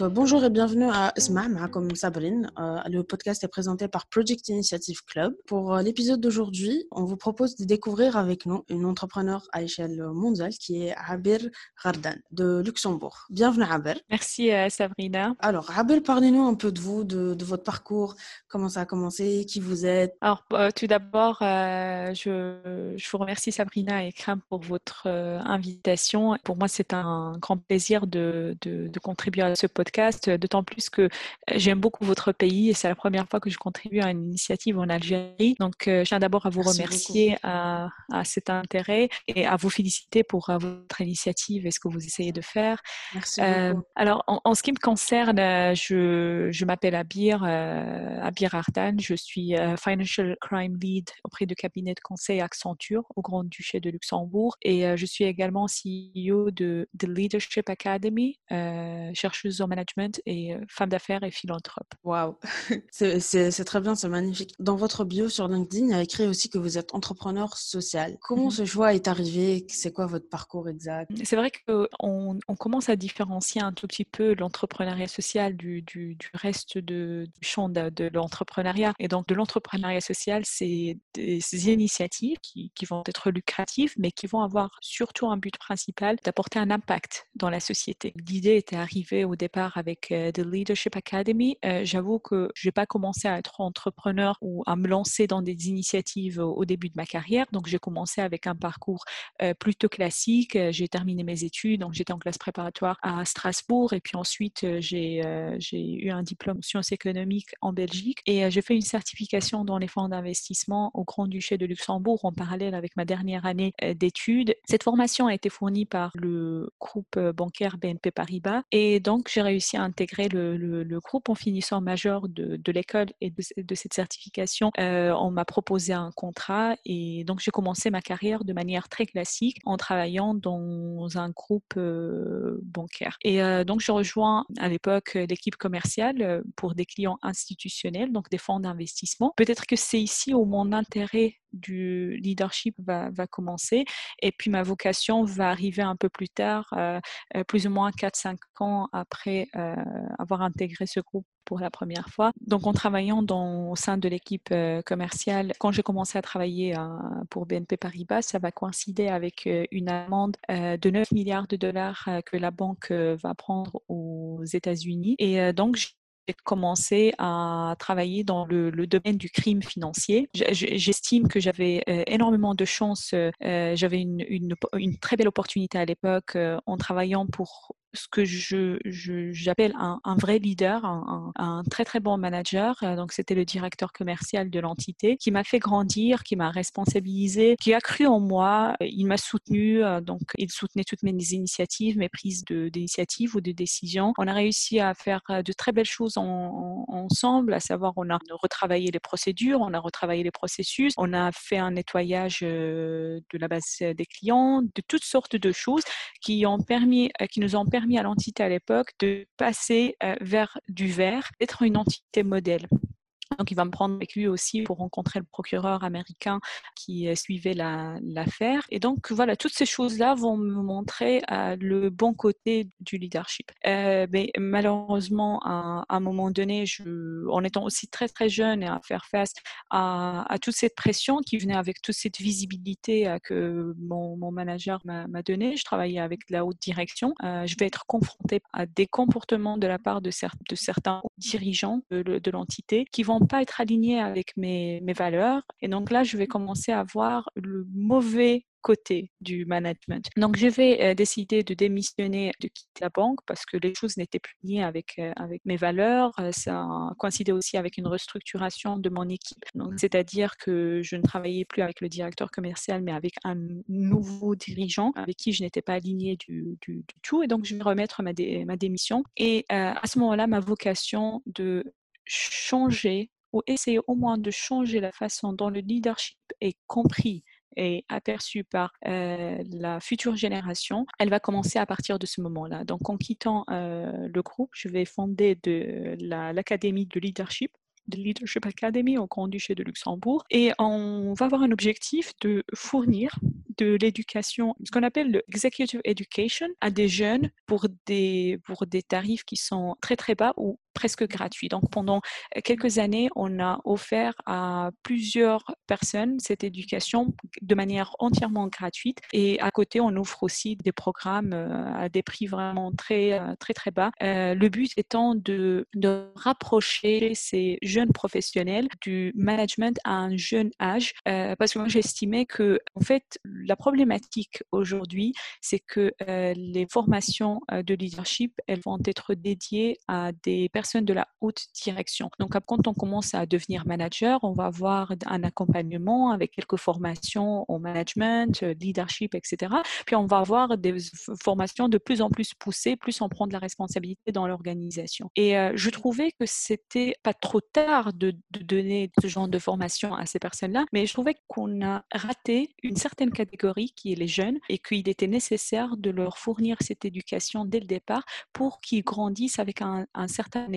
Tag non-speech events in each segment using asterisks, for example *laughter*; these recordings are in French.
Bonjour et bienvenue à Isma, comme Sabrine. Euh, le podcast est présenté par Project Initiative Club. Pour euh, l'épisode d'aujourd'hui, on vous propose de découvrir avec nous une entrepreneur à l'échelle mondiale qui est Abir Gardan de Luxembourg. Bienvenue Abir. Merci euh, Sabrina. Alors Abir, parlez-nous un peu de vous, de, votre parcours, comment ça a commencé, qui vous êtes. Alors tout d'abord, je, je, vous remercie Sabrina et Kram pour votre invitation. Pour moi, c'est un grand plaisir de, de, de contribuer à ce podcast podcast, euh, d'autant plus que euh, j'aime beaucoup votre pays et c'est la première fois que je contribue à une initiative en Algérie. Donc, euh, je tiens d'abord à vous remercier à, cet intérêt et à vous féliciter pour votre initiative et ce que vous essayez de faire. Merci alors, en, ce qui me concerne, je, je m'appelle Abir, Abir Artan. Je suis Financial Crime Lead auprès du cabinet de conseil Accenture au Grand-Duché de Luxembourg et je suis également CEO de The Leadership Academy, chercheuse en management et femme d'affaires et philanthrope. Waouh, *laughs* c'est très bien, c'est magnifique. Dans votre bio sur LinkedIn, il y a écrit aussi que vous êtes entrepreneur social. Comment mmh ce choix est arrivé? C'est quoi votre parcours exact? C'est vrai qu'on on commence à différencier un tout petit peu l'entrepreneuriat social du, du, du, reste de, du champ de, de l'entrepreneuriat. Et donc, de l'entrepreneuriat social, c'est des initiatives qui, qui vont être lucratives, mais qui vont avoir surtout un but principal d'apporter un impact dans la société. L'idée était arrivée au départ avec The Leadership Academy, j'avoue que je n'ai pas commencé à être entrepreneur ou à me lancer dans des initiatives au début de ma carrière. Donc, j'ai commencé avec un parcours plutôt classique. J'ai terminé mes études, donc j'étais en classe préparatoire à Strasbourg et puis ensuite j'ai eu un diplôme en sciences économiques en Belgique et j'ai fait une certification dans les fonds d'investissement au Grand-Duché de Luxembourg en parallèle avec ma dernière année d'études. Cette formation a été fournie par le groupe bancaire BNP Paribas et donc j'ai réussi à intégrer le, groupe en finissant de, de l'école et de, cette certification. Euh, on m'a proposé un contrat et donc j'ai commencé ma carrière de manière très classique en travaillant dans un groupe euh, bancaire. Et euh, donc je rejoins à l'époque l'équipe commerciale pour des clients institutionnels, donc des fonds d'investissement. Peut-être que c'est ici où mon intérêt du leadership va, commencer. Et puis ma vocation va arriver un peu plus tard, euh, euh, plus ou moins 4-5 ans après euh, avoir intégré ce groupe pour la première fois. Donc en travaillant dans, au sein de l'équipe commerciale, quand j'ai commencé à travailler pour BNP Paribas, ça va coïncider avec une amende de 9 milliards de dollars que la banque va prendre aux États-Unis. Et donc j'ai commencé à travailler dans le, domaine du crime financier. J'estime que j'avais euh, énormément de chance. Euh, j'avais une, très belle opportunité à l'époque euh, en travaillant pour ce que je, j'appelle un, un, vrai leader, un, un, très très bon manager. Euh, donc c'était le directeur commercial de l'entité qui m'a fait grandir, qui m'a responsabilisé, qui a cru en moi. Il m'a soutenu, euh, donc il soutenait toutes mes initiatives, mes prises d'initiatives ou de décisions. On a réussi à faire euh, de très belles choses en, ensemble, à savoir on a retravaillé les procédures, on a retravaillé les processus, on a fait un nettoyage de la base des clients, de toutes sortes de choses qui ont permis, qui nous ont permis à l'entité à l'époque de passer vers du vert, d'être une entité modèle. Donc, il va me prendre avec lui aussi pour rencontrer le procureur américain qui euh, suivait l'affaire. et donc, voilà, toutes ces choses-là vont me montrer euh, le bon côté du leadership. Euh, mais malheureusement, à, un moment donné, en étant aussi très, très jeune et à faire face à, toute cette pression qui venait avec toute cette visibilité que mon, manager m'a donnée, je travaillais avec la haute direction, je vais être confrontée à des comportements de la part de, certains dirigeants de l'entité qui vont pas être aligné avec mes, mes valeurs. Et donc là, je vais commencer à voir le mauvais côté du management. Donc, je vais euh, décider de démissionner, de quitter la banque parce que les choses n'étaient plus liées avec, euh, avec mes valeurs. Euh, ça coïncidait aussi avec une restructuration de mon équipe. Donc, c'est-à-dire que je ne travaillais plus avec le directeur commercial, mais avec un nouveau dirigeant avec qui je n'étais pas alignée du, du, tout. Et donc, je vais remettre ma, ma démission. Et à ce moment-là, ma vocation de changer ou essayer au moins de changer la façon dont le leadership est compris et aperçu par la future génération, elle va commencer à partir de ce moment-là. Donc en quittant le groupe, je vais fonder de l'académie de leadership de Leadership Academy au Grand-Duché de Luxembourg. Et on va avoir un objectif de fournir de l'éducation, ce qu'on appelle le executive education à des jeunes pour des, pour des tarifs qui sont très très bas ou presque gratuit. Donc pendant quelques années, on a offert à plusieurs personnes cette éducation de manière entièrement gratuite. Et à côté, on offre aussi des programmes à des prix vraiment très très très bas. le but étant de, de rapprocher ces jeunes professionnels du management à un jeune âge, parce que moi j'estimais que en fait la problématique aujourd'hui, c'est que les formations de leadership, elles vont être dédiées à des personnes de la haute direction. Donc, quand on commence à devenir manager, on va avoir un accompagnement avec quelques formations au management, euh, leadership, etc. Puis, on va avoir des formations de plus en plus poussées, plus on prend de la responsabilité dans l'organisation. Et euh, je trouvais que c'était pas trop tard de, de, donner ce genre de formation à ces personnes-là, mais je trouvais qu'on a raté une certaine catégorie qui est les jeunes et qu'il était nécessaire de leur fournir cette éducation dès le départ pour qu'ils grandissent avec un, un certain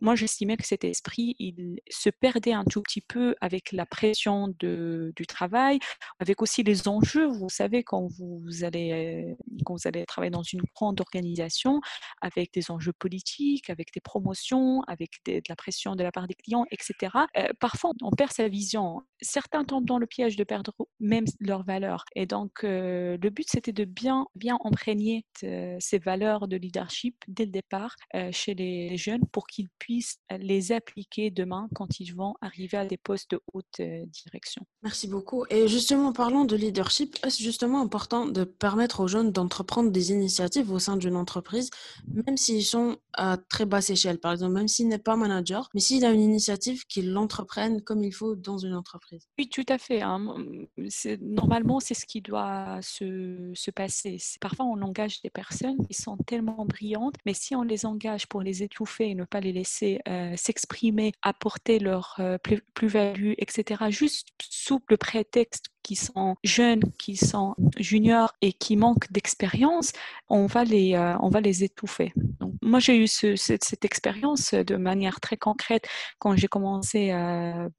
Moi, j'estimais que cet esprit, il se perdait un tout petit peu avec la pression du travail, avec aussi les enjeux. Vous savez, quand vous, allez, quand vous allez travailler dans une grande organisation, avec des enjeux politiques, avec des promotions, avec de la pression de la part des clients, etc., euh, parfois, on perd sa vision. Certains tombent dans le piège de perdre même leurs valeurs. Et donc, euh, le but, c'était de bien, bien imprégner ces valeurs de leadership dès le départ euh, chez les jeunes pour qu'ils puissent les appliquer demain quand ils vont arriver à des postes de haute direction. Merci beaucoup. Et justement, parlons de leadership. Est-ce justement important de permettre aux jeunes d'entreprendre des initiatives au sein d'une entreprise, même s'ils sont à très basse échelle, par exemple, même s'il n'est pas manager, mais s'il a une initiative, qu'il l'entreprenne comme il faut dans une entreprise? Oui, tout à fait. Hein. Normalement, c'est ce qui doit se, se passer. Parfois, on engage des personnes qui sont tellement brillantes, mais si on les engage pour les étouffer et ne pas les laisser euh, s'exprimer, apporter leur euh, plus-value, etc., juste sous le prétexte qu'ils sont jeunes, qui sont juniors et qui manquent d'expérience, on va les, euh, on va les étouffer. Moi, j'ai eu cette, cette, expérience de manière très concrète quand j'ai commencé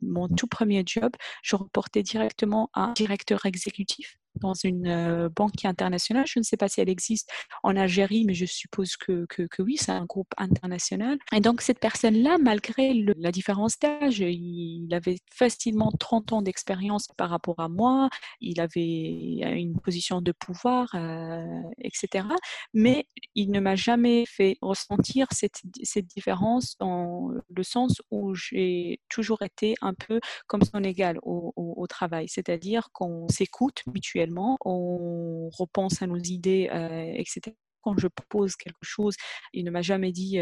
mon tout premier job. Je reportais directement à un directeur exécutif dans une banque internationale. Je ne sais pas si elle existe en Algérie, mais je suppose que, que, oui, c'est un groupe international. Et donc, cette personne-là, malgré la différence d'âge, il avait facilement 30 ans d'expérience par rapport à moi, il avait une position de pouvoir, etc. Mais il ne m'a jamais fait ressentir cette, cette différence dans le sens où j'ai toujours été un peu comme son égal au travail, c'est-à-dire qu'on s'écoute mutuellement on repense à nos idées, euh, etc quand je propose quelque chose, il ne m'a jamais dit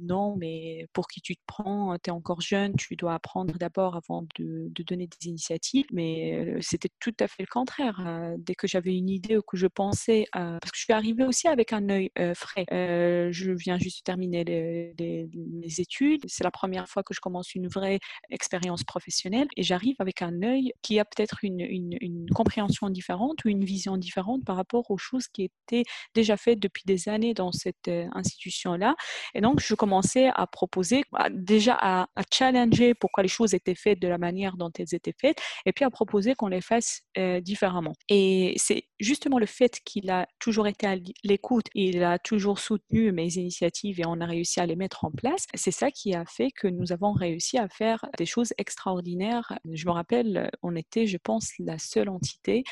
non, mais pour qui tu te prends, tu es encore jeune, tu dois apprendre d'abord avant de, donner des initiatives. Mais c'était tout à fait le contraire. dès que j'avais une idée ou que je pensais, parce que je suis arrivée aussi avec un œil frais. je viens juste de terminer les, mes études. C'est la première fois que je commence une vraie expérience professionnelle et j'arrive avec un œil qui a peut-être une compréhension différente ou une vision différente par rapport aux choses qui étaient déjà faites depuis des années dans cette institution-là. Et donc, je commençais à proposer, déjà à, challenger pourquoi les choses étaient faites de la manière dont elles étaient faites, et puis à proposer qu'on les fasse différemment. Et c'est justement le fait qu'il a toujours été à l'écoute, il a toujours soutenu mes initiatives et on a réussi à les mettre en place. C'est ça qui a fait que nous avons réussi à faire des choses extraordinaires. Je me rappelle, on était, je pense, la seule entité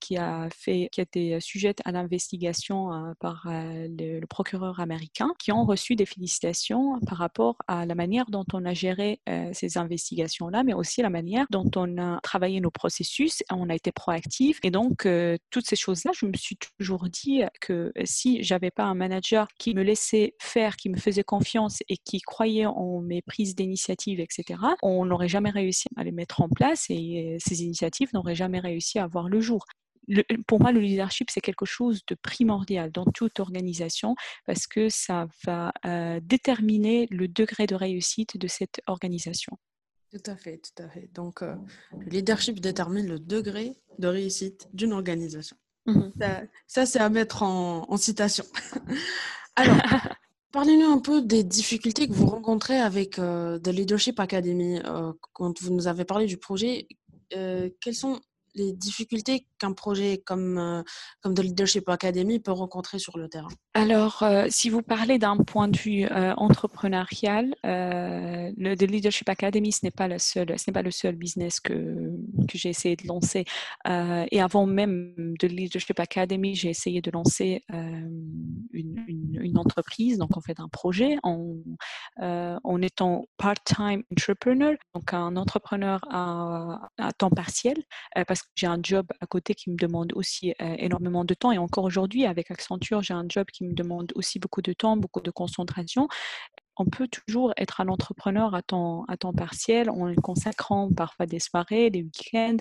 qui a fait, qui a été sujette à l'investigation par euh, le, procureur américain qui ont reçu des félicitations par rapport à la manière dont on a géré euh, ces investigations-là, mais aussi la manière dont on a travaillé nos processus, on a été proactif. Et donc, euh, toutes ces choses-là, je me suis toujours dit que si j'avais pas un manager qui me laissait faire, qui me faisait confiance et qui croyait en mes prises d'initiative, etc., on n'aurait jamais réussi à les mettre en place et ces initiatives n'auraient jamais réussi à voir le jour pour moi, le leadership, c'est quelque chose de primordial dans toute organisation parce que ça va euh, déterminer le degré de réussite de cette organisation. Tout à fait, tout à fait. Donc, euh, le leadership détermine le degré de réussite d'une organisation. Mmh ça, c'est à mettre en, citation. *laughs* Alors, parlez-nous un peu des difficultés que vous rencontrez avec euh, The Leadership Academy. quand vous nous avez parlé du projet, quelles sont les difficultés qu'un projet comme, comme de Leadership Academy peut rencontrer sur le terrain Alors, si vous parlez d'un point de vue entrepreneurial, le The Leadership Academy, ce n'est pas, le seul, ce pas le seul business que, que j'ai essayé de lancer. et avant même de Leadership Academy, j'ai essayé de lancer une, une, entreprise, donc en fait un projet en, en étant part-time entrepreneur, donc un entrepreneur à temps partiel, parce que j'ai un job à côté qui me demande aussi énormément de temps. Et encore aujourd'hui, avec Accenture, j'ai un job qui me demande aussi beaucoup de temps, beaucoup de concentration on peut toujours être un entrepreneur à temps, à temps partiel en consacrant parfois des soirées, des week-ends,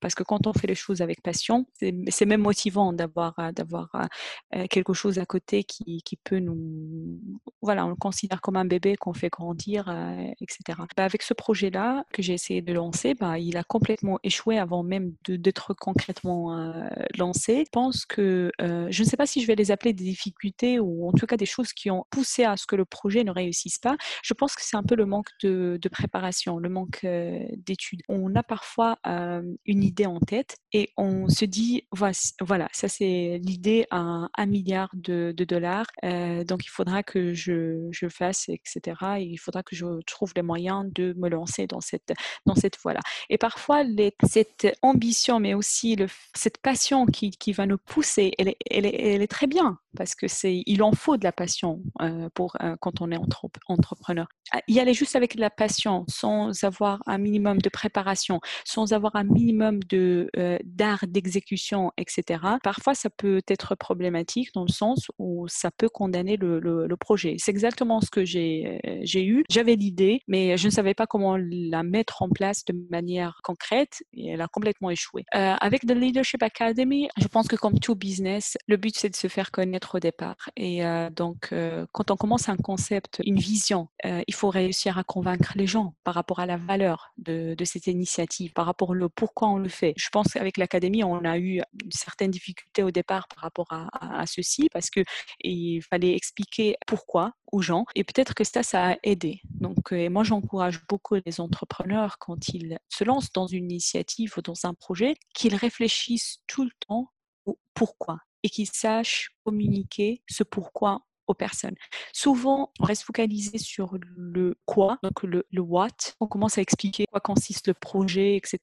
parce que quand on fait les choses avec passion, c'est même motivant d'avoir d'avoir quelque chose à côté qui, qui, peut nous... Voilà, on le considère comme un bébé qu'on fait grandir, etc. Bah, avec ce projet-là que j'ai essayé de lancer, bah, il a complètement échoué avant même d'être concrètement lancé. Je pense que, je ne sais pas si je vais les appeler des difficultés ou en tout cas des choses qui ont poussé à ce que le projet ne réussisse pas. Je pense que c'est un peu le manque de, préparation, le manque d'études. On a parfois une en tête et on se dit, voilà, ça c'est l'idée à un milliard de, dollars, donc il faudra que je, je fasse, etc. Et il faudra que je trouve les moyens de me lancer dans cette, dans cette voie-là. Et parfois, les, cette ambition, mais aussi le, cette passion qui, qui, va nous pousser, elle est, elle est, elle est très bien parce que c'est, il en faut de la passion pour quand on est entre entrepreneur. Ah, y aller juste avec la passion, sans avoir un minimum de préparation, sans avoir un minimum de euh, d'art d'exécution, etc. Parfois, ça peut être problématique dans le sens où ça peut condamner le, projet. C'est exactement ce que j'ai euh, j'ai eu. J'avais l'idée, mais je ne savais pas comment la mettre en place de manière concrète et elle a complètement échoué. Euh, avec The Leadership Academy, je pense que comme tout business, le but c'est de se faire connaître au départ. Et donc, quand on commence un concept, une vision. Euh, il faut réussir à convaincre les gens par rapport à la valeur de, cette initiative, par rapport au pourquoi on le Je pense qu'avec l'académie, on a eu certaines difficultés au départ par rapport à, ceci parce que il fallait expliquer pourquoi aux gens et peut-être que ça, ça a aidé. Donc, euh, moi, j'encourage beaucoup les entrepreneurs quand ils se lancent dans une initiative ou dans un projet, qu'ils réfléchissent tout le temps au pourquoi et qu'ils sachent communiquer ce pourquoi personnes. Souvent, on reste focalisé sur le quoi, donc le, what. On commence à expliquer quoi consiste le projet, etc.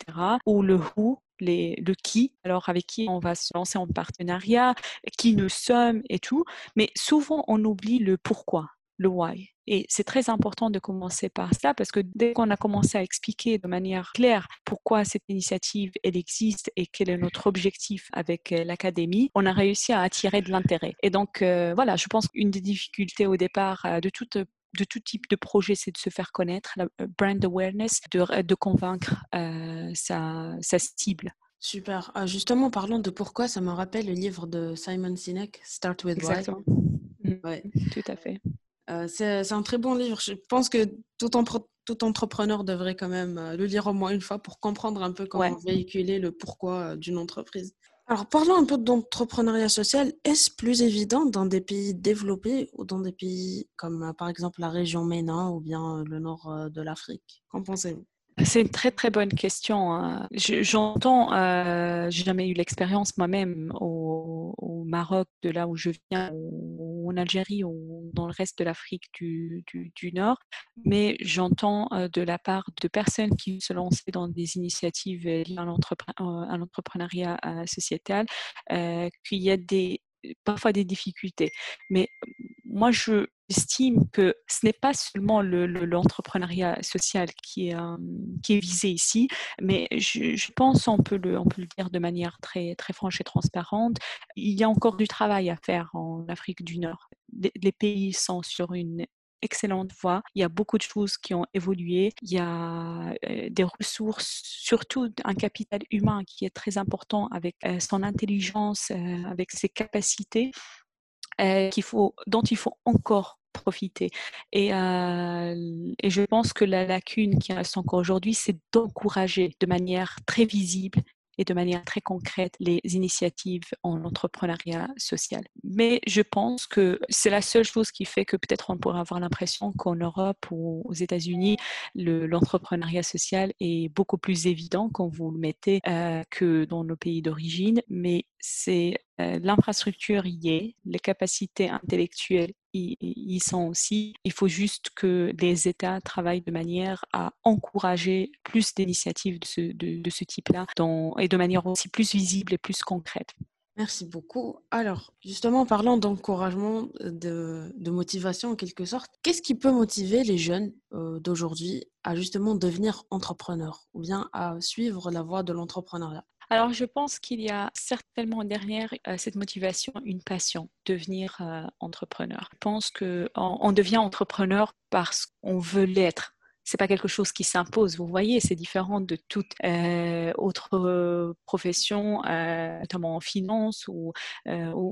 Ou le who, les, le qui, alors avec qui on va se lancer en partenariat, qui nous sommes et tout. Mais souvent, on oublie le pourquoi le why. Et c'est très important de commencer par ça parce que dès qu'on a commencé à expliquer de manière claire pourquoi cette initiative elle existe et quel est notre objectif avec euh, l'académie, on a réussi à attirer de l'intérêt. Et donc euh, voilà, je pense qu'une des difficultés au départ euh, de toute de tout type de projet, c'est de se faire connaître, la brand awareness, de, de convaincre sa, sa cible. Super. Ah, justement, parlons de pourquoi, ça me rappelle le livre de Simon Sinek, Start with. Why. Ouais. Tout à fait. Euh, c'est un très bon livre. Je pense que tout, tout entrepreneur devrait quand même euh, le lire au moins une fois pour comprendre un peu comment véhiculer le pourquoi euh, d'une entreprise. Alors, parlons un peu d'entrepreneuriat social. Est-ce plus évident dans des pays développés ou dans des pays comme par exemple la région MENA ou bien le nord de l'Afrique? Qu'en pensez-vous? C'est une très très bonne question. Hein. J'entends, euh, j'ai jamais eu l'expérience moi-même au, Maroc, de là où je viens, ou en Algérie ou dans le reste de l'Afrique du, Nord, mais j'entends euh, de la part de personnes qui se lancent dans des initiatives liées à l'entrepreneuriat sociétal euh, qu'il y a des parfois des difficultés. Mais moi, je estime que ce n'est pas seulement l'entrepreneuriat social qui est, qui est visé ici, mais je, pense, on peut, le, on peut le dire de manière très, très franche et transparente, il y a encore du travail à faire en Afrique du Nord. Les, pays sont sur une excellente voie. Il y a beaucoup de choses qui ont évolué. Il y a des ressources, surtout un capital humain qui est très important avec son intelligence, avec ses capacités euh, qu'il faut, dont il faut encore profiter. Et, euh, et, je pense que la lacune qui reste encore aujourd'hui, c'est d'encourager de manière très visible et de manière très concrète les initiatives en entrepreneuriat social. Mais je pense que c'est la seule chose qui fait que peut-être on pourrait avoir l'impression qu'en Europe ou aux États-Unis, l'entrepreneuriat social est beaucoup plus évident quand vous le mettez euh, que dans nos pays d'origine. Mais c'est euh, l'infrastructure y est, les capacités intellectuelles y, sont aussi. Il faut juste que les États travaillent de manière à encourager plus d'initiatives de ce, de, ce type-là et de manière aussi plus visible et plus concrète. Merci beaucoup. Alors, justement, parlant d'encouragement, de, de, motivation en quelque sorte, qu'est-ce qui peut motiver les jeunes euh, d'aujourd'hui à justement devenir entrepreneurs ou bien à suivre la voie de l'entrepreneuriat? Alors, je pense qu'il y a certainement derrière euh, cette motivation une passion, devenir euh, entrepreneur. Je pense qu'on on devient entrepreneur parce qu'on veut l'être c'est pas quelque chose qui s'impose. Vous voyez, c'est différent de toute euh, autre euh, profession, euh, notamment en finance ou,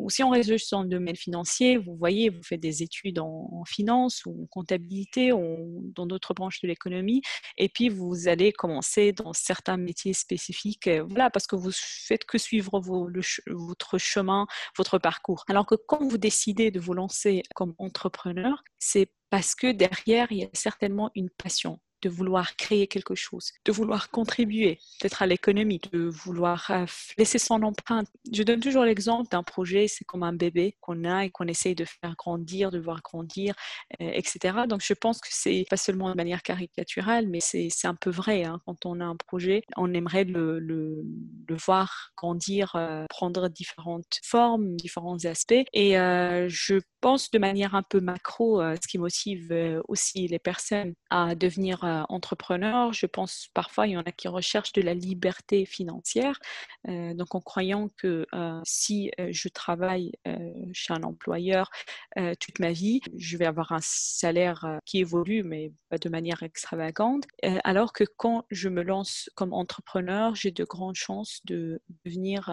si on reste dans le domaine financier. Vous voyez, vous faites des études en, finance ou en comptabilité ou dans d'autres branches de l'économie, et puis vous allez commencer dans certains métiers spécifiques, voilà, parce que vous faites que suivre votre chemin, votre parcours. Alors que quand vous décidez de vous lancer comme entrepreneur, c'est parce que derrière, il y a certainement une passion de vouloir créer quelque chose, de vouloir contribuer peut-être à l'économie, de vouloir euh, laisser son empreinte. Je donne toujours l'exemple d'un projet, c'est comme un bébé qu'on a et qu'on essaye de faire grandir, de voir grandir, euh, etc. Donc je pense que c'est pas seulement de manière caricaturale, mais c'est un peu vrai. Hein. Quand on a un projet, on aimerait le, voir grandir, euh, prendre différentes formes, différents aspects. Et je pense de manière un peu macro, ce qui motive aussi les personnes à devenir euh, entrepreneurs, je pense parfois il y en a qui recherchent de la liberté financière, euh, donc en croyant que euh, si je travaille chez un employeur toute ma vie, je vais avoir un salaire qui évolue, mais pas de manière extravagante, alors que quand je me lance comme entrepreneur, j'ai de grandes chances de devenir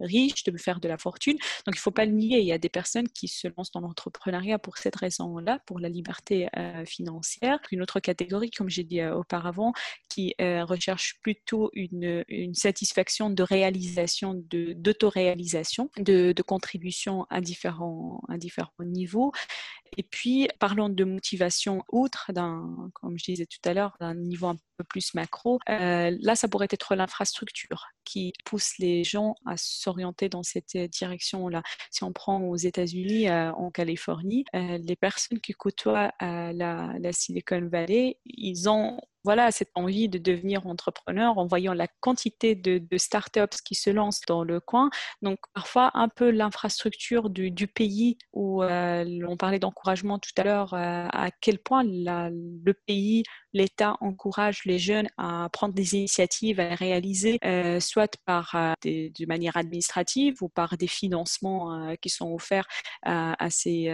riche, de me faire de la fortune. Donc il ne faut pas le nier, il y a des personnes qui se lancent dans l'entrepreneuriat pour cette raison-là, pour la liberté financière. Une autre catégorie comme j'ai dit euh, auparavant, qui euh, recherche plutôt une, satisfaction de réalisation, d'autoréalisation, de, de, contribution à différents, à différents niveaux. Et puis, parlons de motivation outre, comme je disais tout à l'heure, d'un niveau un peu plus macro, euh, là, ça pourrait être l'infrastructure qui pousse les gens à s'orienter dans cette direction-là. Si on prend aux États-Unis, en Californie, les personnes qui côtoient la Silicon Valley, ils ont voilà, cette envie de devenir entrepreneur en voyant la quantité de, startups qui se lancent dans le coin. Donc, parfois, un peu l'infrastructure du, pays où euh, on parlait d'encouragement tout à l'heure, euh, à quel point le pays, l'État encourage les jeunes à prendre des initiatives, à réaliser, euh, soit par de manière administrative ou par des financements qui sont offerts à, ces,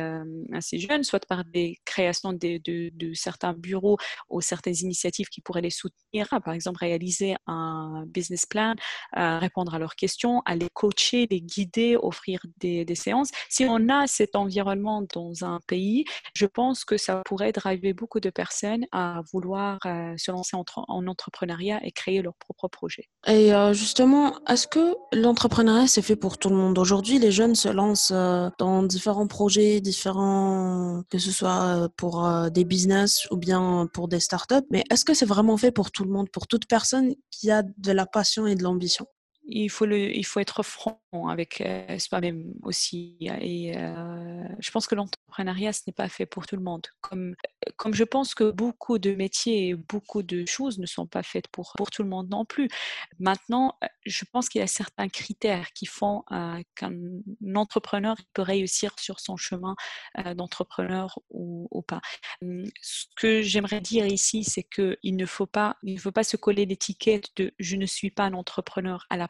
jeunes, soit par des créations de certains bureaux ou certaines initiatives qui pourraient les soutenir, par exemple réaliser un business plan, euh, répondre à leurs questions, les coacher, les guider, offrir des, séances. Si on a cet environnement dans un pays, je pense que ça pourrait driver beaucoup de personnes à vouloir euh, se lancer en, en, entrepreneuriat et créer leur propre projet. Et euh, justement, est-ce que l'entrepreneuriat c'est fait pour tout le monde? Aujourd'hui, les jeunes se lancent dans différents projets, différents, que ce soit pour des business ou bien pour des startups. Mais est-ce que c'est vraiment fait pour tout le monde, pour toute personne qui a de la passion et de l'ambition il faut, le, il faut être franc avec euh, soi-même aussi. Et euh, je pense que l'entrepreneuriat, ce n'est pas fait pour tout le monde. Comme, comme je pense que beaucoup de métiers et beaucoup de choses ne sont pas faites pour, pour tout le monde non plus. Maintenant, euh, je pense qu'il y a certains critères qui font qu'un entrepreneur peut réussir sur son chemin d'entrepreneur ou, ou, pas. Hum, ce que j'aimerais dire ici, c'est qu'il ne faut pas, il ne faut pas se coller l'étiquette de je ne suis pas un entrepreneur à la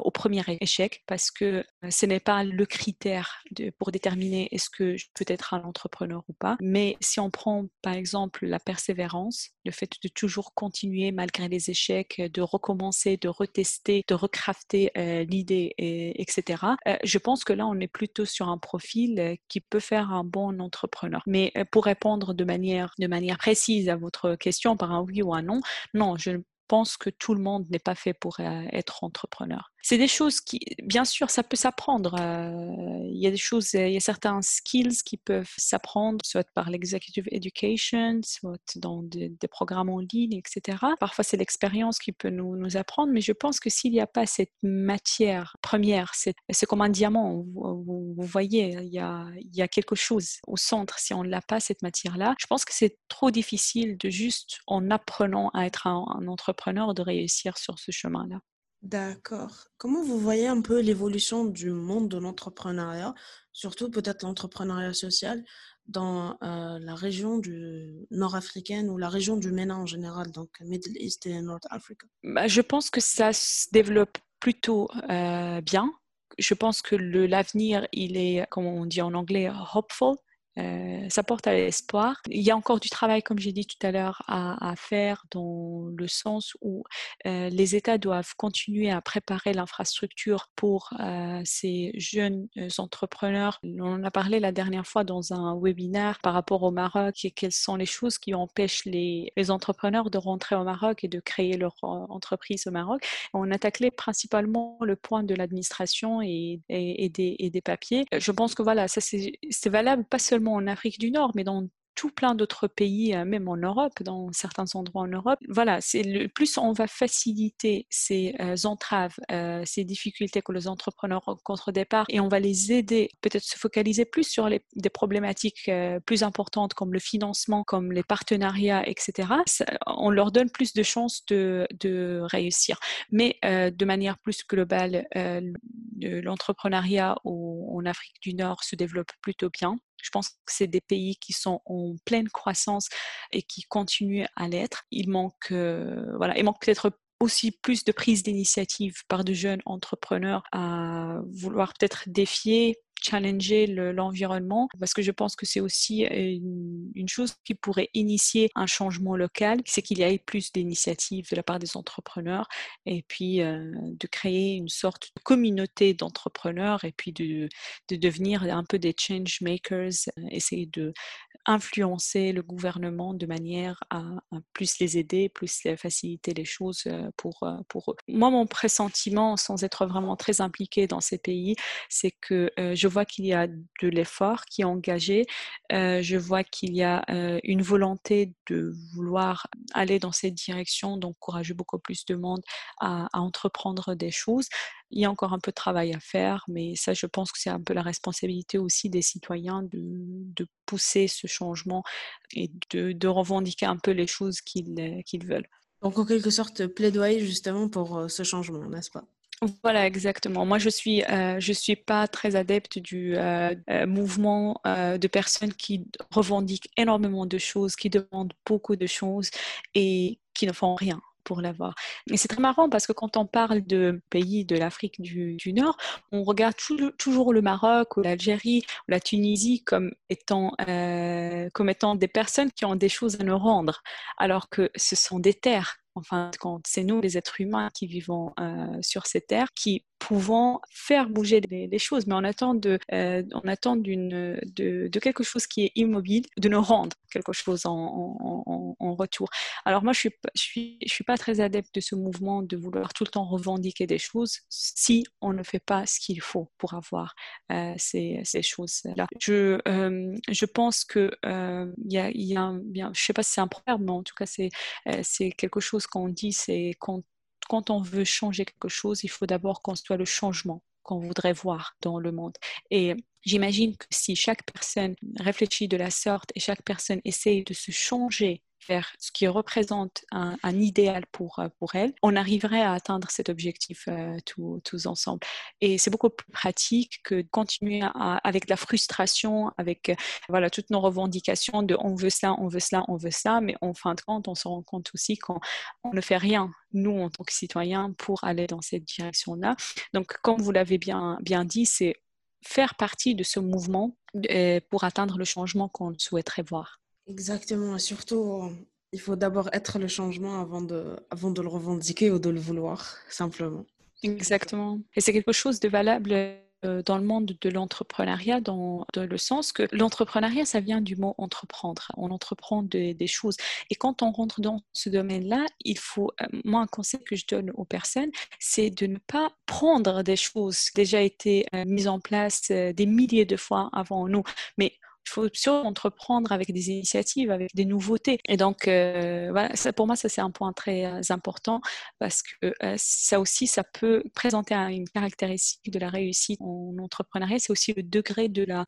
au premier échec parce que ce n'est pas le critère pour déterminer est-ce que je peux être un entrepreneur ou pas. Mais si on prend par exemple la persévérance, le fait de toujours continuer malgré les échecs, de recommencer, de retester, de recrafter l'idée, etc. je pense que là, on est plutôt sur un profil qui peut faire un bon entrepreneur. Mais pour répondre de manière, de manière précise à votre question par un oui ou un non, non, je ne pense que tout le monde n'est pas fait pour être entrepreneur. C'est des choses qui, bien sûr, ça peut s'apprendre. il y a des choses, il y a certains skills qui peuvent s'apprendre, soit par l'executive education, soit dans des, programmes en ligne, etc. Parfois, c'est l'expérience qui peut nous, apprendre, mais je pense que s'il n'y a pas cette matière première, c'est comme un diamant. Vous, voyez, il y, a, quelque chose au centre. Si on n'a pas cette matière-là, je pense que c'est trop difficile de juste, en apprenant à être un entrepreneur, de réussir sur ce chemin-là. D'accord. Comment vous voyez un peu l'évolution du monde de l'entrepreneuriat, surtout peut-être l'entrepreneuriat social, dans euh, la région du nord-africaine ou la région du MENA en général, donc Middle East et North Africa? Bah, Je pense que ça se développe plutôt euh, bien. Je pense que l'avenir, il est, comme on dit en anglais, hopeful. Euh, ça porte à l'espoir. Il y a encore du travail, comme j'ai dit tout à l'heure, à, faire dans le sens où euh, les États doivent continuer à préparer l'infrastructure pour euh, ces jeunes entrepreneurs. On en a parlé la dernière fois dans un webinaire par rapport au Maroc et quelles sont les choses qui empêchent les, entrepreneurs de rentrer au Maroc et de créer leur entreprise au Maroc. On a taclé principalement le point de l'administration et des papiers. Je pense que voilà, ça c'est valable pas seulement en Afrique du Nord, mais dans tout plein d'autres pays, euh, même en Europe, dans certains endroits en Europe. Voilà, c'est le plus on va faciliter ces euh, entraves, euh, ces difficultés que les entrepreneurs rencontrent au départ, et on va les aider, peut-être se focaliser plus sur les, des problématiques plus importantes comme le financement, comme les partenariats, etc. on leur donne plus de chances de, de réussir. Mais de manière plus globale, l'entrepreneuriat en Afrique du Nord se développe plutôt bien. Je pense que c'est des pays qui sont en pleine croissance et qui continuent à l'être. Il manque, euh, voilà, il manque peut-être aussi plus de prise d'initiative par de jeunes entrepreneurs à vouloir peut-être défier challenger l'environnement parce que je pense que c'est aussi une, chose qui pourrait initier un changement local, c'est qu'il y ait plus d'initiatives de la part des entrepreneurs et puis euh, de créer une sorte de communauté d'entrepreneurs et puis de, de, devenir un peu des change makers, euh, essayer de influencer le gouvernement de manière à, plus les aider, plus faciliter les choses euh, pour, euh, pour eux. Moi, mon pressentiment, sans être vraiment très impliqué dans ces pays, c'est que euh, je vois qu'il y a de l'effort qui est engagé, je vois qu'il y a une volonté de vouloir aller dans cette direction, d'encourager beaucoup plus de monde à, à entreprendre des choses. Il y a encore un peu de travail à faire, mais ça, je pense que c'est un peu la responsabilité aussi des citoyens de, de pousser ce changement et de, de, revendiquer un peu les choses qu'ils qu'ils veulent. Donc, en quelque sorte, plaidoyer justement pour euh, ce changement, n'est-ce pas? Voilà, exactement. Moi, je suis, euh, je suis pas très adepte du euh, euh, mouvement euh, de personnes qui revendiquent énormément de choses, qui demandent beaucoup de choses et qui ne font rien pour l'avoir. Mais c'est très marrant parce que quand on parle de pays de l'Afrique du, Nord, on regarde toujours le Maroc ou l'Algérie ou la Tunisie comme étant, euh, comme étant des personnes qui ont des choses à nous rendre, alors que ce sont des terres enfin, quand c'est nous, les êtres humains, qui vivons euh, sur ces terres, qui pouvons faire bouger les, choses, mais on attend, de, euh, on attend d'une, de, de, quelque chose qui est immobile, de nous rendre quelque chose en, en, en retour. Alors moi, je suis, je suis, je suis pas très adepte de ce mouvement de vouloir tout le temps revendiquer des choses si on ne fait pas ce qu'il faut pour avoir euh, ces, choses-là. Je, je pense que il y a, y a un, bien, je sais pas si c'est un proverbe, mais en tout cas c'est, c'est quelque chose qu'on dit, c'est quand quand on veut changer quelque chose, il faut d'abord qu'on soit le changement qu'on voudrait voir dans le monde. Et j'imagine que si chaque personne réfléchit de la sorte et chaque personne essaye de se changer vers ce qui représente un, idéal pour, euh, pour elle, on arriverait à atteindre cet objectif euh, tous, ensemble. Et c'est beaucoup plus pratique que de continuer avec la frustration, avec euh, voilà, toutes nos revendications de on veut cela, on veut cela, on veut ça, mais en fin de compte, on se rend compte aussi qu'on ne fait rien, nous, en tant que citoyens, pour aller dans cette direction-là. Donc, comme vous l'avez bien, bien dit, c'est faire partie de ce mouvement pour atteindre le changement qu'on souhaiterait voir. Exactement, et surtout, il faut d'abord être le changement avant de, avant de le revendiquer ou de le vouloir, simplement. Exactement. Et c'est quelque chose de valable dans le monde de l'entrepreneuriat dans, le sens que l'entrepreneuriat, ça vient du mot entreprendre. On entreprend des choses. Et quand on rentre dans ce domaine-là, il faut, moi, un conseil que je donne aux personnes, c'est de ne pas prendre des choses déjà été mises en place des milliers de fois avant nous, mais il faut surtout entreprendre avec des initiatives, avec des nouveautés. Et donc, euh, pour moi, ça c'est un point très euh, important parce que euh, ça aussi, ça peut présenter une caractéristique de la réussite en entrepreneuriat. C'est aussi le degré de la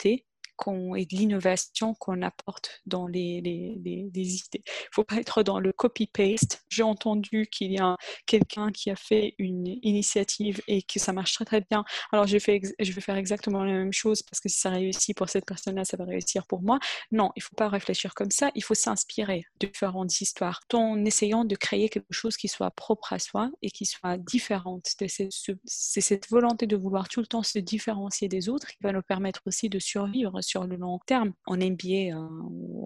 et de l'innovation qu'on apporte dans les, idées. Il ne faut pas être dans le copy-paste. J'ai entendu qu'il y a quelqu'un qui a fait une initiative et que ça marche très très bien. Alors je, je vais faire exactement la même chose parce que si ça réussit pour cette personne-là, ça va réussir pour moi. Non, il ne faut pas réfléchir comme ça. Il faut s'inspirer de différentes histoires en essayant de créer quelque chose qui soit propre à soi et qui soit différente. C'est cette volonté de vouloir tout le temps se différencier des autres qui va nous permettre aussi de survivre sur le long terme. En MBA, euh,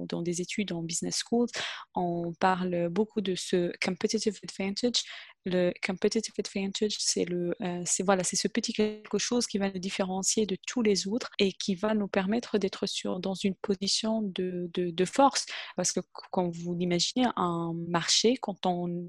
dans des études en business schools, on parle beaucoup de ce competitive advantage le competitive advantage, c'est le, euh, c'est voilà, c'est ce petit quelque chose qui va nous différencier de tous les autres et qui va nous permettre d'être sur dans une position de, de, de, force. Parce que quand vous l'imaginez, un marché, quand on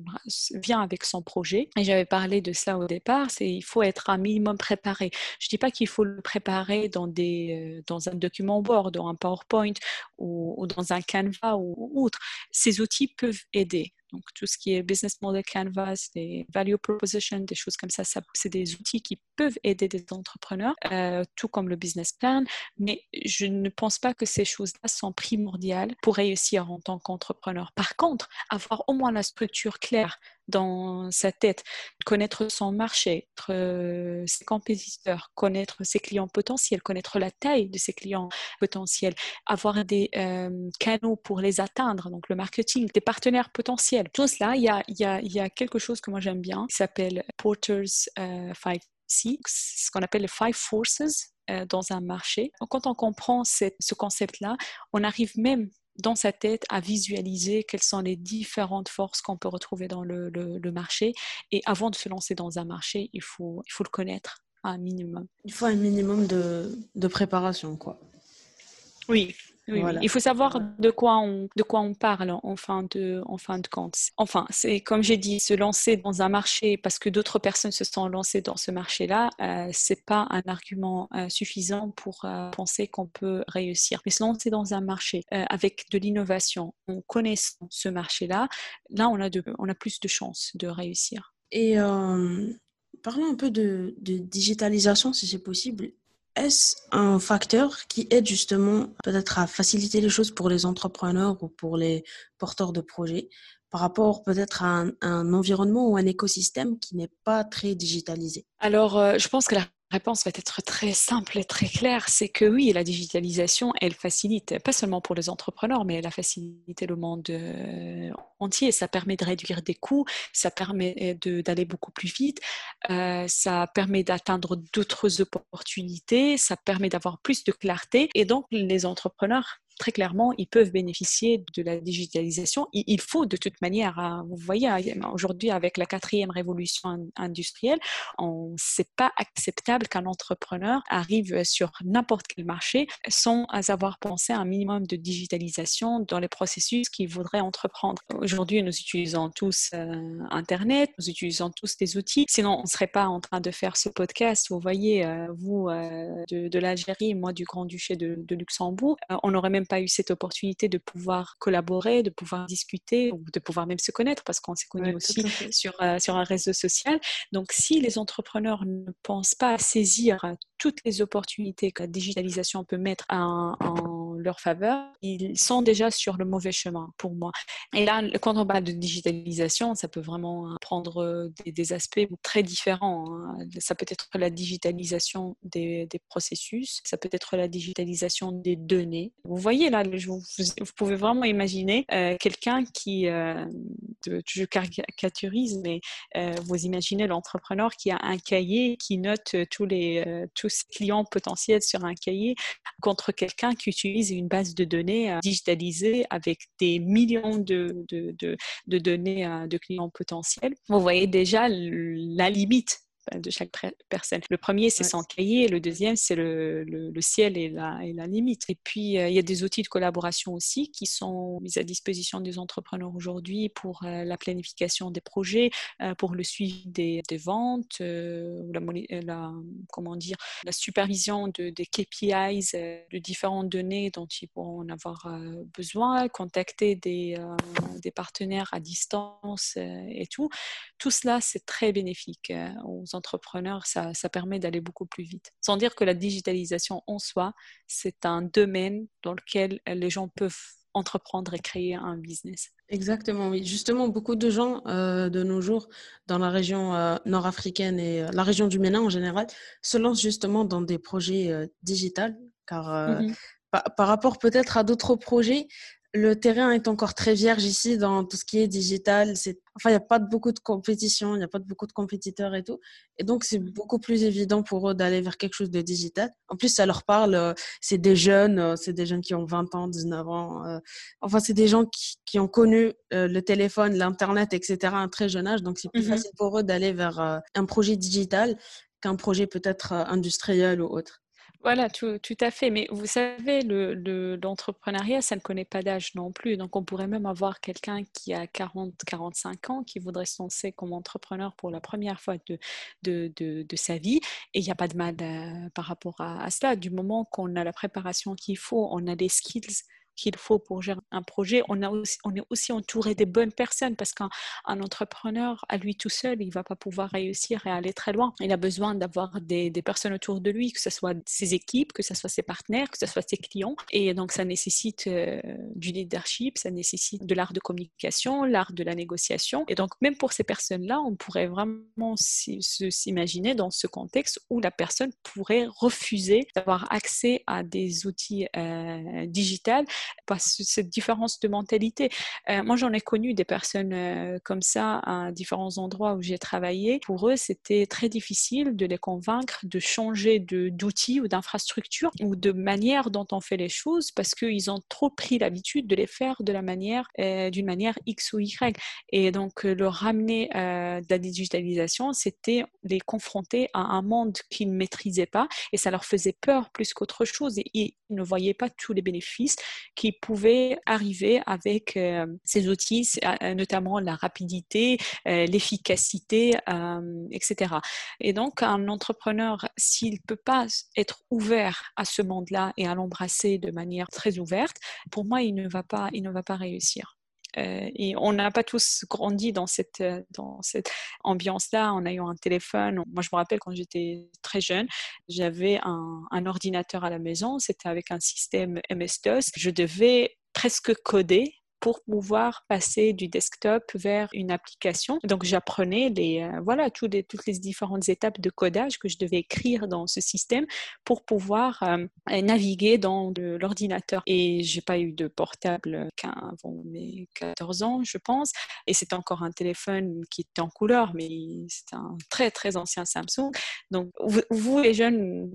vient avec son projet, et j'avais parlé de ça au départ, c'est il faut être un minimum préparé. Je dis pas qu'il faut le préparer dans des, euh, dans un document Word, dans un PowerPoint ou dans un Canva ou autre. Ces outils peuvent aider. Donc, tout ce qui est business model canvas, des value proposition, des choses comme ça, c'est des outils qui peuvent aider des entrepreneurs, euh, tout comme le business plan. Mais je ne pense pas que ces choses-là sont primordiales pour réussir en tant qu'entrepreneur. Par contre, avoir au moins la structure claire dans sa tête, connaître son marché, euh, ses compétiteurs, connaître ses clients potentiels, connaître la taille de ses clients potentiels, avoir des euh, canaux pour les atteindre, donc le marketing, des partenaires potentiels. Tout cela, il y a, y a, y a quelque chose que moi j'aime bien, qui s'appelle Porter's uh, Five C, ce qu'on appelle les Five Forces dans un marché. Quand on comprend ce concept-là, on arrive même dans sa tête à visualiser quelles sont les différentes forces qu'on peut retrouver dans le, le, marché. Et avant de se lancer dans un marché, il faut, il faut le connaître un minimum. Il faut un minimum de, de préparation, quoi. Oui, il faut savoir de quoi on, de quoi on parle en fin de, en fin de compte. Enfin, c'est comme j'ai dit, se lancer dans un marché parce que d'autres personnes se sont lancées dans ce marché-là, euh, c'est pas un argument euh, suffisant pour euh, penser qu'on peut réussir. Mais se lancer dans un marché euh, avec de l'innovation, en connaissant ce marché-là, là, on a, de, on a plus de chances de réussir. Et parlons un peu de, de digitalisation, si c'est possible. Est-ce un facteur qui aide justement peut-être à faciliter les choses pour les entrepreneurs ou pour les porteurs de projets par rapport peut-être à un, environnement ou un écosystème qui n'est pas très digitalisé? Alors, euh, je pense que la réponse va être très simple et très claire, c'est que oui, la digitalisation, elle facilite, pas seulement pour les entrepreneurs, mais elle a facilité le monde euh, entier. Ça permet de réduire des coûts, ça permet d'aller beaucoup plus vite, euh, ça permet d'atteindre d'autres opportunités, ça permet d'avoir plus de clarté. Et donc, les entrepreneurs très clairement, ils peuvent bénéficier de la digitalisation. Il faut de toute manière, hein, vous voyez, hein, aujourd'hui avec la quatrième révolution industrielle, c'est pas acceptable qu'un entrepreneur arrive sur n'importe quel marché sans avoir pensé à un minimum de digitalisation dans les processus qu'il voudrait entreprendre. Aujourd'hui, nous utilisons tous euh, Internet, nous utilisons tous des outils. Sinon, on ne serait pas en train de faire ce podcast. Vous voyez, euh, vous euh, de, l'Algérie, moi du Grand-Duché de, de, Luxembourg, on n'aurait même pas eu cette opportunité de pouvoir collaborer, de pouvoir discuter ou de pouvoir même se connaître parce qu'on s'est connus aussi sur, euh, sur un réseau social. Donc, si les entrepreneurs ne pensent pas à saisir toutes les opportunités que la digitalisation peut mettre en, leur faveur, ils sont déjà sur le mauvais chemin pour moi. Et là, quand on parle de digitalisation, ça peut vraiment prendre des, aspects très différents. Hein. Ça peut être la digitalisation des, processus, ça peut être la digitalisation des données. Vous voyez là, vous, pouvez vraiment imaginer euh, quelqu'un qui, euh, je caricaturise, mais euh, vous imaginez l'entrepreneur qui a un cahier qui note tous les tous clients potentiels sur un cahier contre quelqu'un qui utilise une base de données euh, digitalisée avec des millions de, données euh, de clients potentiels. Vous voyez déjà la limite de chaque personne. Le premier, c'est son cahier. Le deuxième, c'est le, le, ciel et la, et la limite. Et puis, il y a des outils de collaboration aussi qui sont mis à disposition des entrepreneurs aujourd'hui pour la planification des projets, pour le suivi des, des ventes, la, la, comment dire, la supervision de, des KPIs, de différentes données dont ils pourront en avoir besoin, contacter des, des partenaires à distance et tout. Tout cela, c'est très bénéfique aux entrepreneurs. Ça, ça permet d'aller beaucoup plus vite. Sans dire que la digitalisation en soi, c'est un domaine dans lequel les gens peuvent entreprendre et créer un business. Exactement, oui. Justement, beaucoup de gens euh, de nos jours dans la région euh, nord-africaine et euh, la région du Ménin en général se lancent justement dans des projets digitales, car mmh par, rapport peut-être à d'autres projets, le terrain est encore très vierge ici dans tout ce qui est digital. C'est, enfin, il n'y a pas beaucoup de compétition, il n'y a pas beaucoup de compétiteurs et tout. Et donc, c'est beaucoup plus évident pour eux d'aller vers quelque chose de digital. En plus, ça leur parle. Euh, c'est des jeunes, euh, c'est des jeunes qui ont 20 ans, 19 ans. Euh, enfin, c'est des gens qui, qui ont connu le téléphone, l'Internet, etc. à un très jeune âge. Donc, c'est plus mmh facile pour eux d'aller vers un projet digital qu'un projet peut-être industriel ou autre. Voilà, tout, à fait. Mais vous savez, l'entrepreneuriat, le, ça ne connaît pas d'âge non plus. Donc, on pourrait même avoir quelqu'un qui a 40, 45 ans, qui voudrait se lancer comme entrepreneur pour la première fois de, de, sa vie. Et il n'y a pas de mal euh, par rapport à cela. Du moment qu'on a la préparation qu'il faut, on a des skills qu'il faut pour gérer un projet. On, a aussi, on est aussi entouré des bonnes personnes parce qu'un entrepreneur, à lui tout seul, il ne va pas pouvoir réussir et aller très loin. Il a besoin d'avoir des, personnes autour de lui, que ce soit ses équipes, que ce soit ses partenaires, que ce soit ses clients. Et donc, ça nécessite euh, du leadership, ça nécessite de l'art de communication, l'art de la négociation. Et donc, même pour ces personnes-là, on pourrait vraiment s'imaginer dans ce contexte où la personne pourrait refuser d'avoir accès à des outils euh, digitaux cette différence de mentalité. Euh, moi, j'en ai connu des personnes euh, comme ça à différents endroits où j'ai travaillé. Pour eux, c'était très difficile de les convaincre de changer d'outils ou d'infrastructure ou de manière dont on fait les choses parce qu'ils ont trop pris l'habitude de les faire manière, euh, d'une manière X ou Y. Et donc, leur ramener de la digitalisation, c'était les confronter à un monde qu'ils ne maîtrisaient pas et ça leur faisait peur plus qu'autre chose et ne voyaient pas tous les bénéfices qui pouvaient arriver avec euh, ces outils, euh, notamment la rapidité, euh, l'efficacité, etc. Et donc, un entrepreneur, s'il ne peut pas être ouvert à ce monde-là et à l'embrasser de manière très ouverte, pour moi, il ne va pas réussir. Et on n'a pas tous grandi dans cette, cette *laughs* ambiance-là en ayant un téléphone. Moi, je me rappelle quand j'étais très jeune, j'avais un, un, ordinateur à la maison, c'était avec un système MS-DOS. Je devais presque coder pour pouvoir passer du desktop vers une application. Donc j'apprenais les, euh, voilà, toutes les, différentes étapes de codage que je devais écrire dans ce système pour pouvoir euh, naviguer dans l'ordinateur. Et j'ai pas eu de portable qu'avant mes 14 ans, je pense. Et c'est encore un téléphone qui était en couleur, mais c'est un très très ancien Samsung. Donc vous, les jeunes,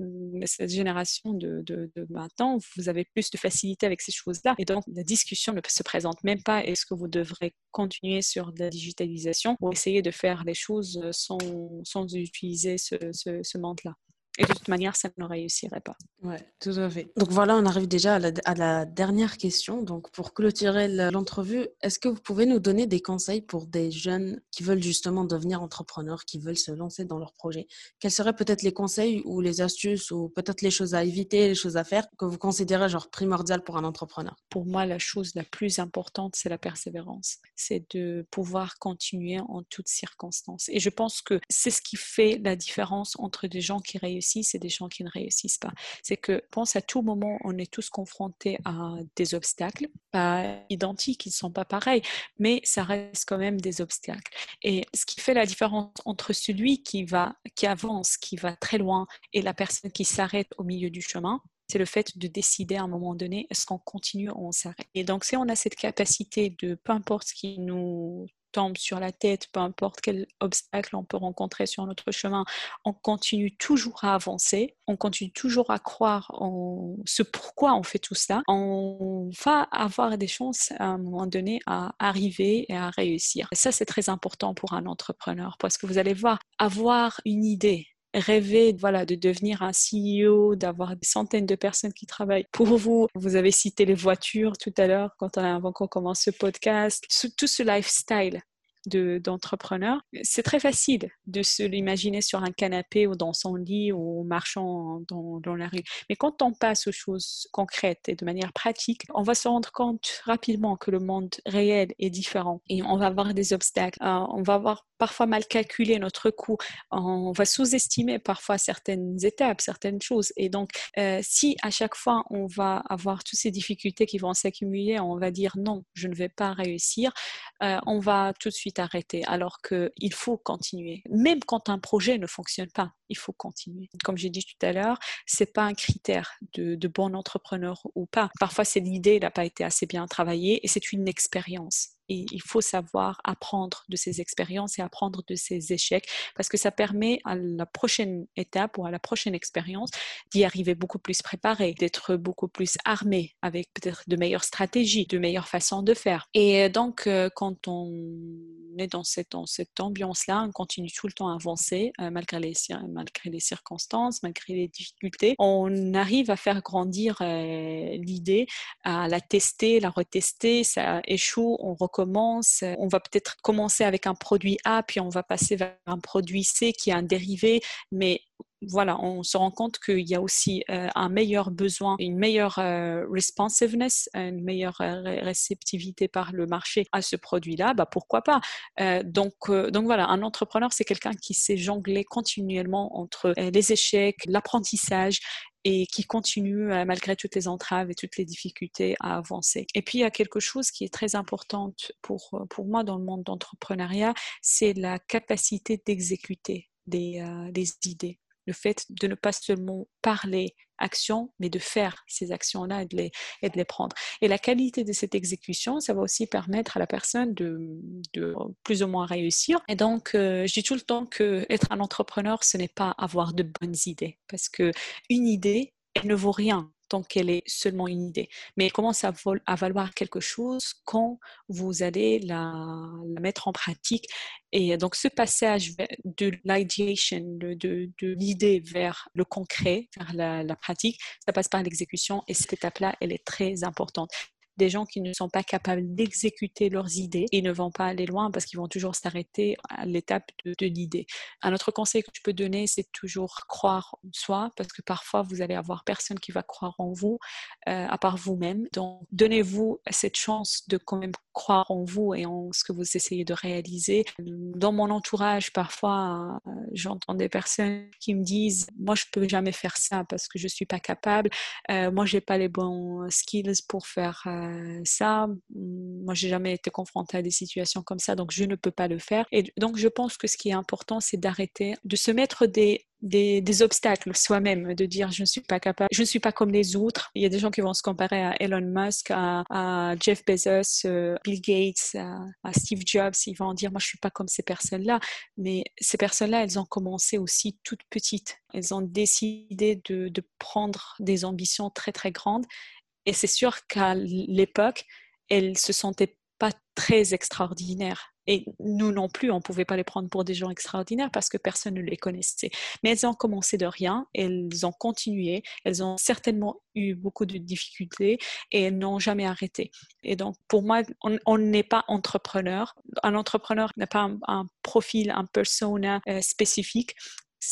cette génération de, de, de maintenant, vous avez plus de facilité avec ces choses-là. Et donc la discussion ne se présente même pas est-ce que vous devrez continuer sur la digitalisation ou essayer de faire les choses sans, sans utiliser ce, ce, ce monde-là. Et de toute manière, ça ne réussirait pas. Oui, tout à fait. Donc voilà, on arrive déjà à la, dernière question. Donc pour clôturer l'entrevue, est-ce que vous pouvez nous donner des conseils pour des jeunes qui veulent justement devenir entrepreneurs, qui veulent se lancer dans leur projet? Quels seraient peut-être les conseils ou les astuces ou peut-être les choses à éviter, les choses à faire que vous considérez genre primordiales pour un entrepreneur? Pour moi, la chose la plus importante, c'est la persévérance. C'est de pouvoir continuer en toutes circonstances. Et je pense que c'est ce qui fait la différence entre des gens qui réussissent c'est des gens qui ne réussissent pas. C'est que, pense à tout moment, on est tous confrontés à des obstacles, pas identiques, ils ne sont pas pareils, mais ça reste quand même des obstacles. Et ce qui fait la différence entre celui qui va, qui avance, qui va très loin, et la personne qui s'arrête au milieu du chemin, c'est le fait de décider à un moment donné est-ce qu'on continue ou on s'arrête? Et donc, si on a cette capacité de, peu importe ce qui nous sur la tête, peu importe quel obstacle on peut rencontrer sur notre chemin, on continue toujours à avancer, on continue toujours à croire en ce pourquoi on fait tout ça, on va avoir des chances à un moment donné à arriver et à réussir. Et ça, c'est très important pour un entrepreneur parce que vous allez voir, avoir une idée, rêver voilà, de devenir un CEO, d'avoir des centaines de personnes qui travaillent pour vous. Vous avez cité les voitures tout à l'heure quand on, avant qu'on commence ce podcast. Tout ce lifestyle d'entrepreneur, c'est très facile de se l'imaginer sur un canapé ou dans son lit ou marchant dans, dans, la rue. Mais quand on passe aux choses concrètes et de manière pratique, on va se rendre compte rapidement que le monde réel est différent et on va avoir des obstacles. Euh, on va avoir parfois mal calculé notre coût. On va sous-estimer parfois certaines étapes, certaines choses. Et donc, euh, si à chaque fois on va avoir toutes ces difficultés qui vont s'accumuler, on va dire non, je ne vais pas réussir, euh, on va tout de suite arrêter, alors qu'il faut continuer. Même quand un projet ne fonctionne pas, il faut continuer. Comme j'ai dit tout à l'heure, c'est pas un critère de, de bon entrepreneur ou pas. Parfois, c'est l'idée n'a pas été assez bien travaillée et c'est une expérience. Il faut savoir apprendre de ces expériences et apprendre de ces échecs parce que ça permet à la prochaine étape ou à la prochaine expérience d'y arriver beaucoup plus préparé, d'être beaucoup plus armé avec peut-être de meilleures stratégies, de meilleures façons de faire. Et donc, euh, quand on est dans cette, dans cette ambiance-là, on continue tout le temps à avancer euh, malgré les, malgré les circonstances, malgré les difficultés. On arrive à faire grandir euh, l'idée, à la tester, la retester, ça échoue, on recommence. On va peut-être commencer avec un produit A, puis on va passer vers un produit C qui est un dérivé, mais voilà, on se rend compte qu'il y a aussi euh, un meilleur besoin, une meilleure euh, responsiveness, une meilleure réceptivité par le marché à ce produit-là, bah, pourquoi pas? Donc, donc voilà, un entrepreneur, c'est quelqu'un qui sait jongler continuellement entre les échecs, l'apprentissage et qui continue, malgré toutes les entraves et toutes les difficultés, à avancer. Et puis, il y a quelque chose qui est très important pour, pour moi dans le monde d'entrepreneuriat, c'est la capacité d'exécuter des, des idées le fait de ne pas seulement parler action, mais de faire ces actions-là et, et de les prendre. Et la qualité de cette exécution, ça va aussi permettre à la personne de, de plus ou moins réussir. Et donc, euh, je dis tout le temps que être un entrepreneur, ce n'est pas avoir de bonnes idées, parce que une idée, elle ne vaut rien qu'elle est seulement une idée. Mais elle commence à, valoir quelque chose quand vous allez la, mettre en pratique. Et donc ce passage de, l'idée vers le concret, vers la, la pratique, ça passe par l'exécution et cette étape-là, elle est très importante des gens qui ne sont pas capables d'exécuter leurs idées et ne vont pas aller loin parce qu'ils vont toujours s'arrêter à l'étape de, l'idée. Un autre conseil que je peux donner, c'est toujours croire en soi parce que parfois vous allez avoir personne qui va croire en vous euh, à part vous-même. Donc donnez-vous cette chance de quand même croire en vous et en ce que vous essayez de réaliser. Dans mon entourage, parfois, euh, j'entends des personnes qui me disent moi je peux jamais faire ça parce que je suis pas capable. Euh, moi j'ai pas les bons skills pour faire euh, ça, mm, moi, j'ai jamais été confrontée à des situations comme ça, donc je ne peux pas le faire. Et donc, je pense que ce qui est important, c'est d'arrêter, de se mettre des, des, obstacles soi-même, de dire je ne suis pas capable, je ne suis pas comme les autres. Il y a des gens qui vont se comparer à Elon Musk, à, Jeff Bezos, euh, Bill Gates, à, Steve Jobs. Ils vont dire moi je suis pas comme ces personnes-là. Mais ces personnes-là, elles ont commencé aussi toutes petites. Elles ont décidé de, de prendre des ambitions très très grandes et c'est sûr qu'à l'époque, elles se sentaient pas très extraordinaires. Et nous non plus, on ne pouvait pas les prendre pour des gens extraordinaires parce que personne ne les connaissait. Mais elles ont commencé de rien, elles ont continué, elles ont certainement eu beaucoup de difficultés et elles n'ont jamais arrêté. Et donc, pour moi, on n'est pas entrepreneur. Un entrepreneur n'a pas un, profil, un persona euh, spécifique.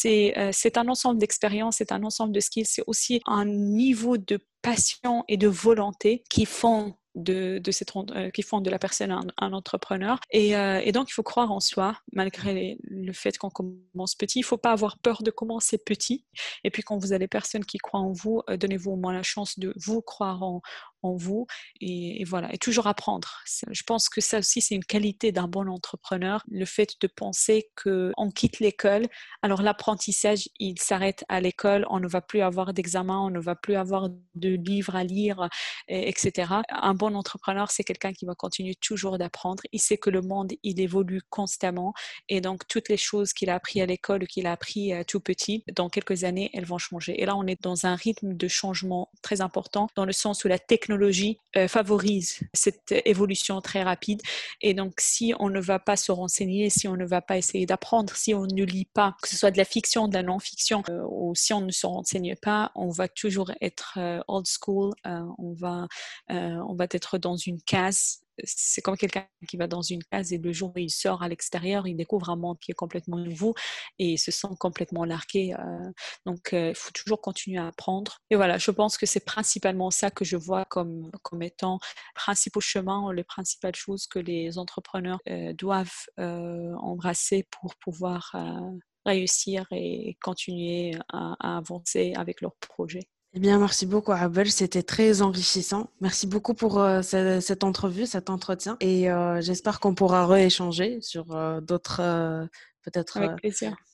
Euh, c'est un ensemble d'expériences, c'est un ensemble de skills, c'est aussi un niveau de passion et de volonté qui font de, cette, euh, qui font de la personne un, entrepreneur. Euh, et, donc, il faut croire en soi, malgré le fait qu'on commence petit. Il ne faut pas avoir peur de commencer petit. Et puis, quand vous avez personne qui croit en vous, donnez-vous au moins la chance de vous croire en, en vous et, voilà, et toujours apprendre. Je pense que ça aussi, c'est une qualité d'un bon entrepreneur, le fait de penser qu'on quitte l'école, alors l'apprentissage, il s'arrête à l'école, on ne va plus avoir d'examen, on ne va plus avoir de livres à lire, etc. Un bon entrepreneur, c'est quelqu'un qui va continuer toujours d'apprendre. Il sait que le monde, il évolue constamment et donc toutes les choses qu'il a appris à l'école, qu'il a appris euh, tout petit, dans quelques années, elles vont changer. Et là, on est dans un rythme de changement très important dans le sens où la technologie euh, favorise cette évolution très rapide. Et donc, si on ne va pas se renseigner, si on ne va pas essayer d'apprendre, si on ne lit pas, que ce soit de la fiction, de la non-fiction, euh, ou si on ne se renseigne pas, on va toujours être old school, on, va, on va être dans une case c'est comme quelqu'un qui va dans une case et le jour où il sort à l'extérieur, il découvre un monde qui est complètement nouveau et il se sent complètement largué. Euh. donc, euh, il faut toujours continuer à apprendre. Et voilà, je pense que c'est principalement ça que je vois comme, comme étant principaux chemins, les principales choses que les entrepreneurs euh, doivent embrasser pour pouvoir réussir et continuer à avancer avec leur projet. Eh bien, merci beaucoup, Abel. C'était très enrichissant. Merci beaucoup pour euh, cette, entrevue, cet entretien. Et euh, j'espère qu'on pourra rééchanger sur euh, d'autres, peut-être,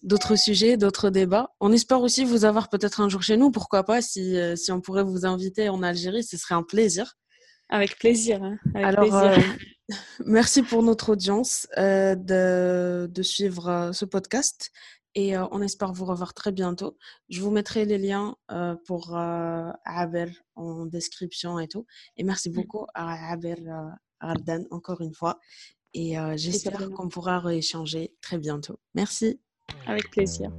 d'autres sujets, d'autres débats. On espère aussi vous avoir peut-être un jour chez nous. Pourquoi pas, si, si on pourrait vous inviter en Algérie, ce serait un plaisir. Avec plaisir. Hein. Alors, *laughs* merci pour notre audience de, de suivre ce podcast et on espère vous revoir très bientôt. Je vous mettrai les liens pour Abel en description et tout. Et merci mmh. beaucoup à Abel Ardan encore une fois. Et j'espère qu'on pourra rééchanger très bientôt. Merci. Avec plaisir.